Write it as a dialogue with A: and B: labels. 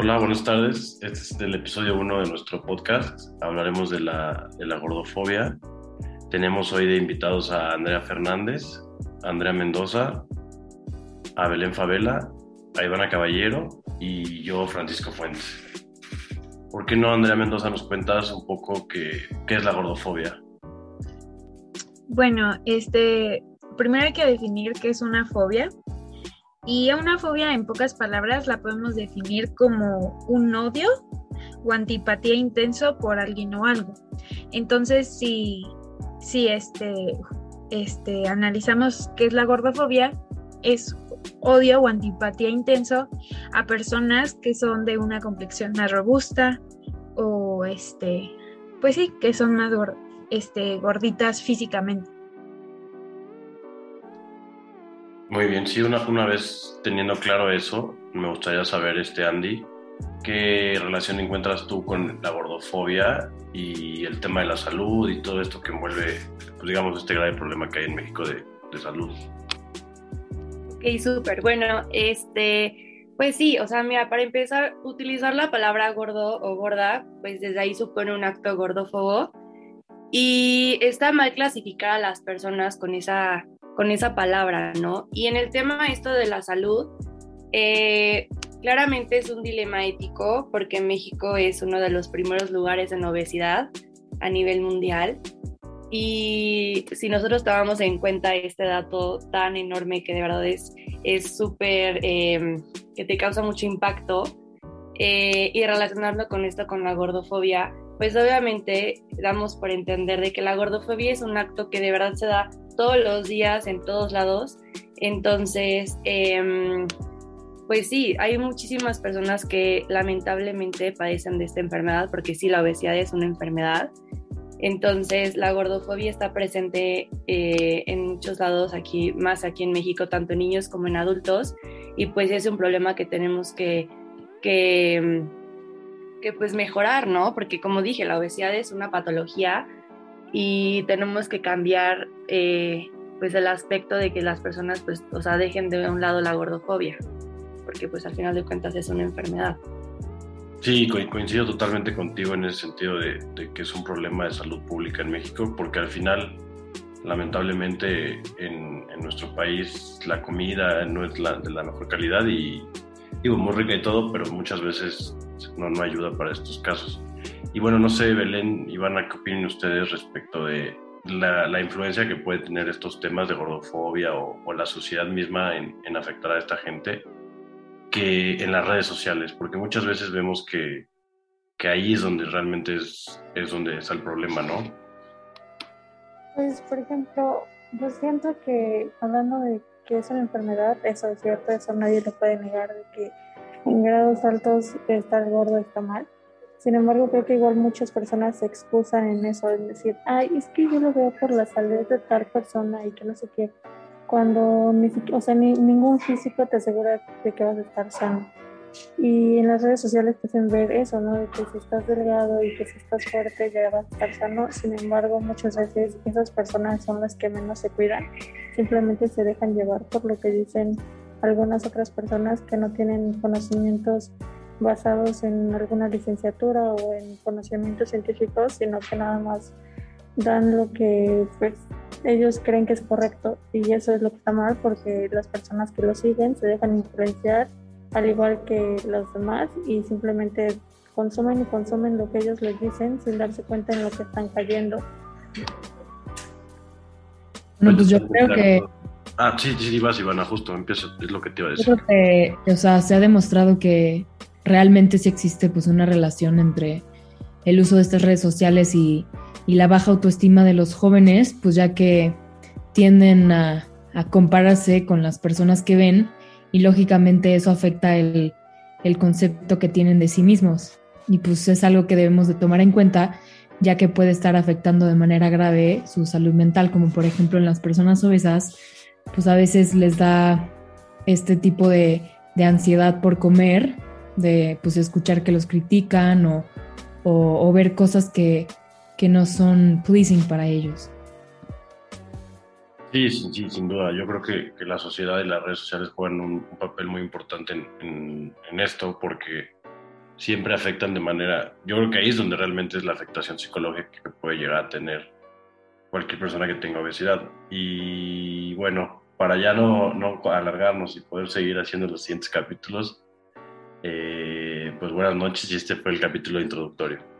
A: Hola, buenas tardes. Este es el episodio 1 de nuestro podcast. Hablaremos de la, de la gordofobia. Tenemos hoy de invitados a Andrea Fernández, a Andrea Mendoza, a Belén Favela, a Ivana Caballero y yo, Francisco Fuentes. ¿Por qué no, Andrea Mendoza, nos cuentas un poco qué, qué es la gordofobia?
B: Bueno, este, primero hay que definir qué es una fobia. Y una fobia, en pocas palabras, la podemos definir como un odio o antipatía intenso por alguien o algo. Entonces, si, si este, este, analizamos qué es la gordofobia, es odio o antipatía intenso a personas que son de una complexión más robusta o este, pues sí, que son más este, gorditas físicamente.
A: Muy bien, sí, una, una vez teniendo claro eso, me gustaría saber, este Andy, ¿qué relación encuentras tú con la gordofobia y el tema de la salud y todo esto que envuelve, pues digamos, este grave problema que hay en México de, de salud?
C: Ok, súper. Bueno, este, pues sí, o sea, mira, para empezar, utilizar la palabra gordo o gorda, pues desde ahí supone un acto gordófobo y está mal clasificar a las personas con esa con esa palabra, ¿no? Y en el tema esto de la salud, eh, claramente es un dilema ético porque México es uno de los primeros lugares en obesidad a nivel mundial. Y si nosotros tomamos en cuenta este dato tan enorme que de verdad es súper, em, que te causa mucho impacto, eh, y relacionarlo con esto, con la gordofobia, pues obviamente damos por entender de que la gordofobia es un acto que de verdad se da todos los días, en todos lados. Entonces, em, pues sí, hay muchísimas personas que lamentablemente padecen de esta enfermedad, porque sí, la obesidad es una enfermedad. Entonces, la gordofobia está presente eh, en muchos lados, aquí, más aquí en México, tanto en niños como en adultos, y pues es un problema que tenemos que, que, que pues mejorar, ¿no? Porque como dije, la obesidad es una patología y tenemos que cambiar eh, pues el aspecto de que las personas pues o sea dejen de un lado la gordofobia porque pues al final de cuentas es una enfermedad.
A: Sí coincido totalmente contigo en ese sentido de, que es un problema de salud pública en México porque al final lamentablemente en, nuestro país la comida no es la, de la mejor calidad y digo muy rica y todo pero muchas veces no, no ayuda para estos casos y bueno, no sé, Belén, Ivana, ¿qué opinan ustedes respecto de la, influencia que puede tener estos temas de gordofobia o, la sociedad misma en, afectar a esta gente que en las redes sociales? Porque muchas veces vemos que, que ahí es donde realmente es, es donde está el problema, ¿no?
D: Pues, por ejemplo, yo siento que hablando de que es una enfermedad, eso es cierto, eso nadie le puede negar de que en grados altos estar gordo está mal sin embargo, creo que igual muchas personas se excusan en eso, en decir, ay, es que yo lo veo por la salud de tal persona y que no sé qué, cuando ni, o sea, ni, ningún físico te asegura de que vas a estar sano. Y en las redes sociales te hacen ver eso, ¿no? De que si estás delgado y que si estás fuerte ya vas a estar sano. Sin embargo, muchas veces esas personas son las que menos se cuidan. Simplemente se dejan llevar por lo que dicen algunas otras personas que no tienen conocimientos basados en alguna licenciatura o en conocimientos científicos, sino que nada más dan lo que pues, ellos creen que es correcto y eso es lo que está mal porque las personas que lo siguen se dejan influenciar al igual que los demás y simplemente consumen y consumen lo que ellos les dicen sin darse cuenta en lo que están cayendo.
E: Bueno, pues yo creo que...
A: Ah, sí, sí, vas, Ivana, justo, empiezo, es lo que te iba a decir.
E: Yo creo que, o sea, se ha demostrado que realmente sí existe pues una relación entre el uso de estas redes sociales y, la baja autoestima de los jóvenes, pues ya que tienden a, compararse con las personas que ven y lógicamente eso afecta el, el, concepto que tienen de sí mismos. Y pues es algo que debemos de tomar en cuenta ya que puede estar afectando de manera grave su salud mental, como por ejemplo en las personas obesas, pues a veces les da este tipo de, de ansiedad por comer de pues, escuchar que los critican o, o, o ver cosas que, que, no son pleasing para ellos.
A: Sí, sí, sí sin duda. Yo creo que, que, la sociedad y las redes sociales juegan un, un papel muy importante en, en, en esto porque siempre afectan de manera, yo creo que ahí es donde realmente es la afectación psicológica que puede llegar a tener cualquier persona que tenga obesidad. Y bueno, para ya no, no alargarnos y poder seguir haciendo los siguientes capítulos, eh, pues buenas noches y este fue el capítulo introductorio.